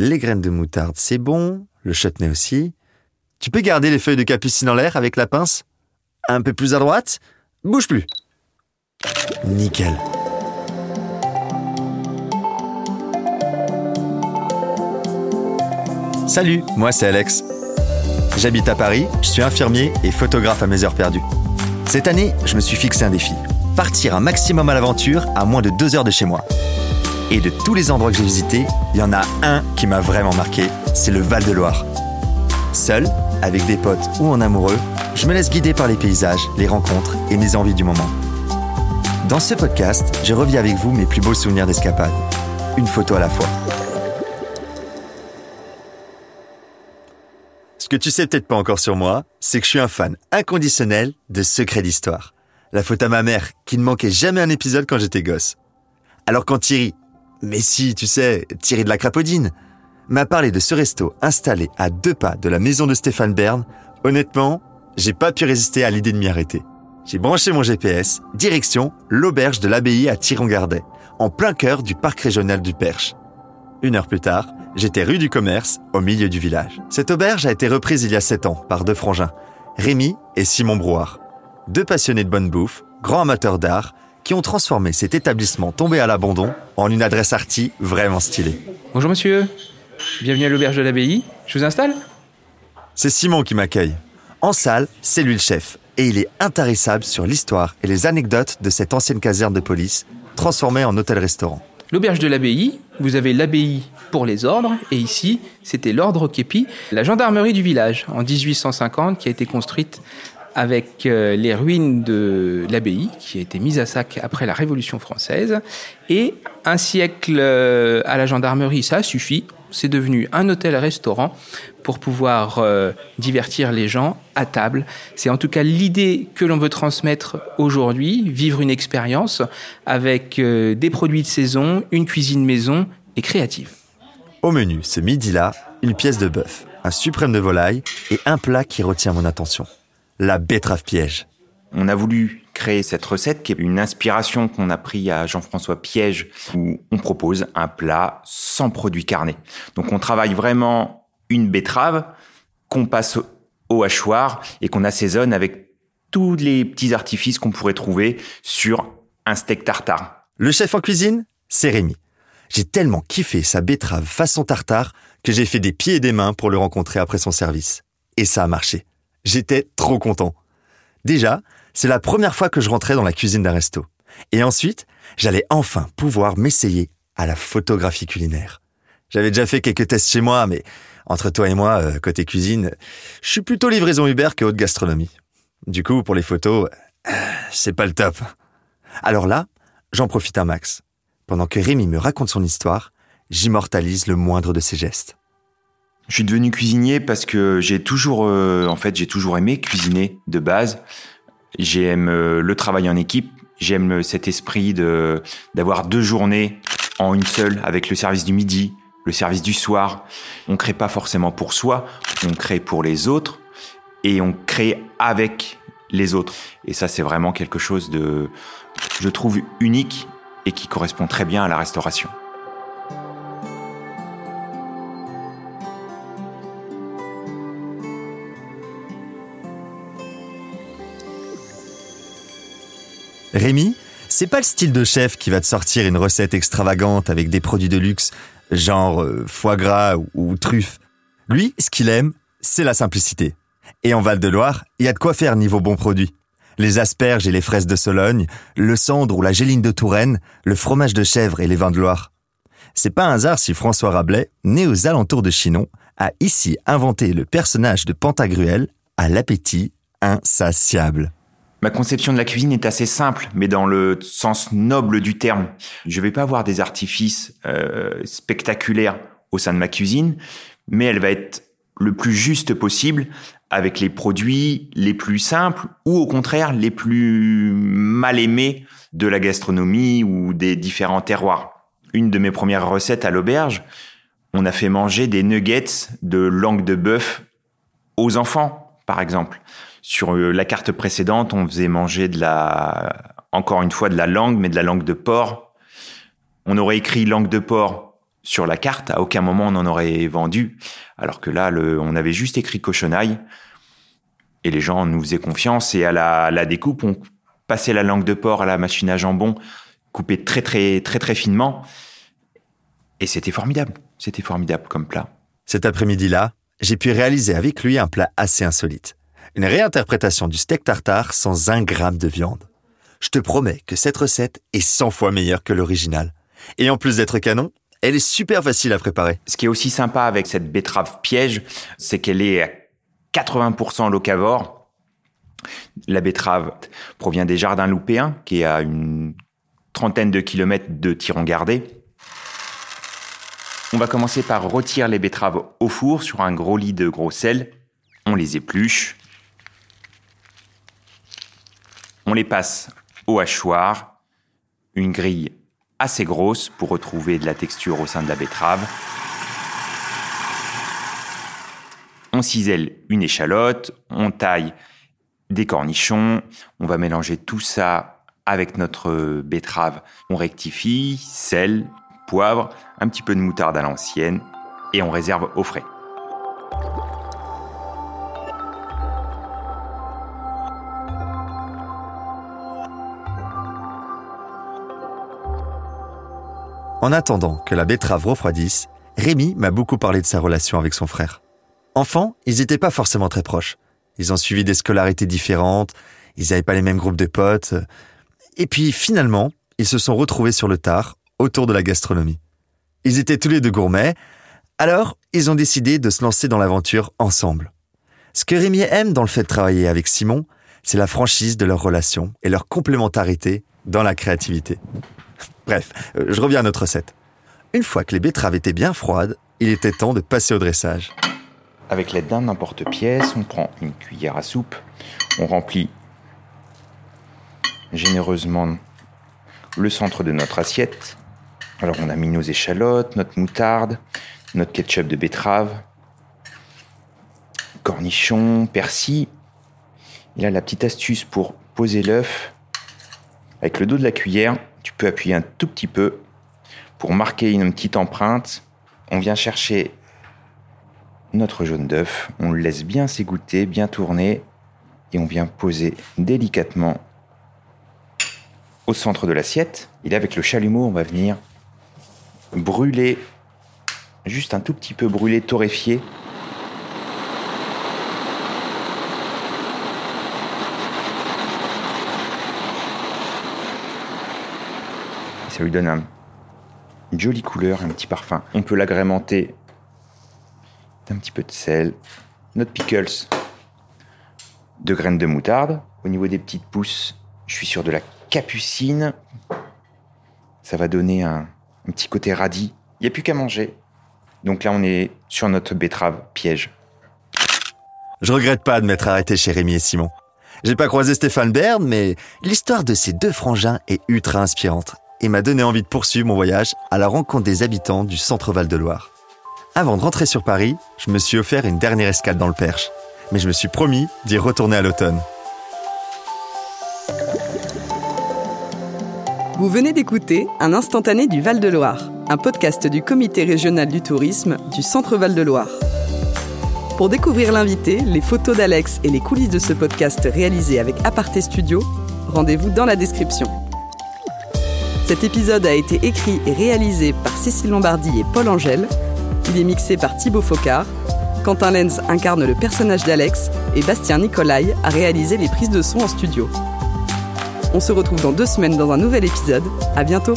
Les graines de moutarde, c'est bon. Le chutney aussi. Tu peux garder les feuilles de capucine en l'air avec la pince Un peu plus à droite Bouge plus. Nickel. Salut, moi c'est Alex. J'habite à Paris, je suis infirmier et photographe à mes heures perdues. Cette année, je me suis fixé un défi. Partir un maximum à l'aventure à moins de deux heures de chez moi. Et de tous les endroits que j'ai visités, il y en a un qui m'a vraiment marqué, c'est le Val de Loire. Seul, avec des potes ou en amoureux, je me laisse guider par les paysages, les rencontres et mes envies du moment. Dans ce podcast, je reviens avec vous mes plus beaux souvenirs d'escapade. Une photo à la fois. Ce que tu sais peut-être pas encore sur moi, c'est que je suis un fan inconditionnel de secrets d'histoire. La faute à ma mère, qui ne manquait jamais un épisode quand j'étais gosse. Alors quand Thierry, mais si, tu sais, Thierry de la Crapaudine, m'a parlé de ce resto installé à deux pas de la maison de Stéphane Bern, honnêtement, j'ai pas pu résister à l'idée de m'y arrêter. J'ai branché mon GPS, direction l'auberge de l'abbaye à Thiron-Gardet, en plein cœur du parc régional du Perche. Une heure plus tard, j'étais rue du Commerce, au milieu du village. Cette auberge a été reprise il y a sept ans par deux frangins, Rémi et Simon Brouard. Deux passionnés de bonne bouffe, grands amateurs d'art, qui ont transformé cet établissement tombé à l'abandon en une adresse arty vraiment stylée. Bonjour monsieur, bienvenue à l'auberge de l'abbaye. Je vous installe C'est Simon qui m'accueille. En salle, c'est lui le chef, et il est intarissable sur l'histoire et les anecdotes de cette ancienne caserne de police, transformée en hôtel-restaurant. L'auberge de l'abbaye, vous avez l'abbaye pour les ordres, et ici, c'était l'ordre Képi, la gendarmerie du village, en 1850, qui a été construite avec euh, les ruines de l'abbaye, qui a été mise à sac après la Révolution française. Et un siècle euh, à la gendarmerie, ça suffit. C'est devenu un hôtel-restaurant pour pouvoir euh, divertir les gens à table. C'est en tout cas l'idée que l'on veut transmettre aujourd'hui, vivre une expérience avec des produits de saison, une cuisine maison et créative. Au menu, ce midi-là, une pièce de bœuf, un suprême de volaille et un plat qui retient mon attention la betterave piège. On a voulu créer cette recette qui est une inspiration qu'on a pris à Jean-François Piège où on propose un plat sans produits carnés. Donc on travaille vraiment une betterave qu'on passe au hachoir et qu'on assaisonne avec tous les petits artifices qu'on pourrait trouver sur un steak tartare. Le chef en cuisine, c'est Rémi. J'ai tellement kiffé sa betterave façon tartare que j'ai fait des pieds et des mains pour le rencontrer après son service. Et ça a marché. J'étais trop content. Déjà, c'est la première fois que je rentrais dans la cuisine d'un resto. Et ensuite, j'allais enfin pouvoir m'essayer à la photographie culinaire. J'avais déjà fait quelques tests chez moi, mais entre toi et moi, euh, côté cuisine, je suis plutôt livraison Uber que haute gastronomie. Du coup, pour les photos, euh, c'est pas le top. Alors là, j'en profite un max. Pendant que Rémi me raconte son histoire, j'immortalise le moindre de ses gestes. Je suis devenu cuisinier parce que j'ai toujours, euh, en fait, j'ai toujours aimé cuisiner de base. J'aime euh, le travail en équipe. J'aime cet esprit de d'avoir deux journées en une seule avec le service du midi, le service du soir. On crée pas forcément pour soi, on crée pour les autres et on crée avec les autres. Et ça, c'est vraiment quelque chose de, je trouve, unique et qui correspond très bien à la restauration. Rémi, c'est pas le style de chef qui va te sortir une recette extravagante avec des produits de luxe, genre euh, foie gras ou, ou truffe. Lui, ce qu'il aime, c'est la simplicité. Et en Val-de-Loire, il y a de quoi faire niveau bons produits. Les asperges et les fraises de Sologne, le cendre ou la géline de Touraine, le fromage de chèvre et les vins de Loire. C'est pas un hasard si François Rabelais, né aux alentours de Chinon, a ici inventé le personnage de Pantagruel à l'appétit insatiable. Ma conception de la cuisine est assez simple, mais dans le sens noble du terme. Je vais pas avoir des artifices euh, spectaculaires au sein de ma cuisine, mais elle va être le plus juste possible avec les produits les plus simples ou au contraire les plus mal aimés de la gastronomie ou des différents terroirs. Une de mes premières recettes à l'auberge, on a fait manger des nuggets de langue de bœuf aux enfants, par exemple. Sur euh, la carte précédente, on faisait manger de la, encore une fois, de la langue, mais de la langue de porc. On aurait écrit langue de porc sur la carte. À aucun moment on en aurait vendu. Alors que là, on avait juste écrit cochonaille. Et les gens nous faisaient confiance. Et à la, la découpe, on passait la langue de porc à la machine à jambon, coupée très, très, très, très finement. Et c'était formidable. C'était formidable comme plat. Cet après-midi-là, j'ai pu réaliser avec lui un plat assez insolite. Une réinterprétation du steak tartare sans un gramme de viande. Je te promets que cette recette est 100 fois meilleure que l'original. Et en plus d'être canon, elle est super facile à préparer. Ce qui est aussi sympa avec cette betterave piège, c'est qu'elle est à 80% locavore. La betterave provient des jardins loupéens, qui est à une trentaine de kilomètres de Tiron-Gardé. On va commencer par retirer les betteraves au four sur un gros lit de gros sel. On les épluche. On les passe au hachoir. Une grille assez grosse pour retrouver de la texture au sein de la betterave. On cisèle une échalote, on taille des cornichons, on va mélanger tout ça avec notre betterave. On rectifie, sel, poivre, un petit peu de moutarde à l'ancienne et on réserve au frais. En attendant que la betterave refroidisse, Rémi m'a beaucoup parlé de sa relation avec son frère. Enfant, ils n'étaient pas forcément très proches. Ils ont suivi des scolarités différentes, ils n'avaient pas les mêmes groupes de potes. Et puis finalement, ils se sont retrouvés sur le tard, autour de la gastronomie. Ils étaient tous les deux gourmets, alors ils ont décidé de se lancer dans l'aventure ensemble. Ce que Rémi aime dans le fait de travailler avec Simon, c'est la franchise de leur relation et leur complémentarité dans la créativité. Bref, euh, je reviens à notre recette. Une fois que les betteraves étaient bien froides, il était temps de passer au dressage. Avec l'aide d'un emporte-pièce, on prend une cuillère à soupe, on remplit généreusement le centre de notre assiette. Alors on a mis nos échalotes, notre moutarde, notre ketchup de betterave, cornichons, persil. Et là, la petite astuce pour poser l'œuf, avec le dos de la cuillère, tu peux appuyer un tout petit peu pour marquer une petite empreinte. On vient chercher notre jaune d'œuf, on le laisse bien s'égoutter, bien tourner, et on vient poser délicatement au centre de l'assiette. Et là, avec le chalumeau, on va venir brûler, juste un tout petit peu brûler, torréfier. Ça lui donne un, une jolie couleur, un petit parfum. On peut l'agrémenter d'un petit peu de sel, notre pickles, de graines de moutarde. Au niveau des petites pousses, je suis sur de la capucine. Ça va donner un, un petit côté radis. Il n'y a plus qu'à manger. Donc là, on est sur notre betterave piège. Je regrette pas de m'être arrêté chez Rémi et Simon. J'ai pas croisé Stéphane Bern, mais l'histoire de ces deux frangins est ultra inspirante et m'a donné envie de poursuivre mon voyage à la rencontre des habitants du centre Val-de-Loire. Avant de rentrer sur Paris, je me suis offert une dernière escale dans le Perche, mais je me suis promis d'y retourner à l'automne. Vous venez d'écouter Un instantané du Val-de-Loire, un podcast du Comité régional du tourisme du Centre Val-de-Loire. Pour découvrir l'invité, les photos d'Alex et les coulisses de ce podcast réalisé avec Aparté Studio, rendez-vous dans la description. Cet épisode a été écrit et réalisé par Cécile Lombardi et Paul Angèle. Il est mixé par Thibaut Focard. Quentin Lenz incarne le personnage d'Alex et Bastien Nicolai a réalisé les prises de son en studio. On se retrouve dans deux semaines dans un nouvel épisode. À bientôt!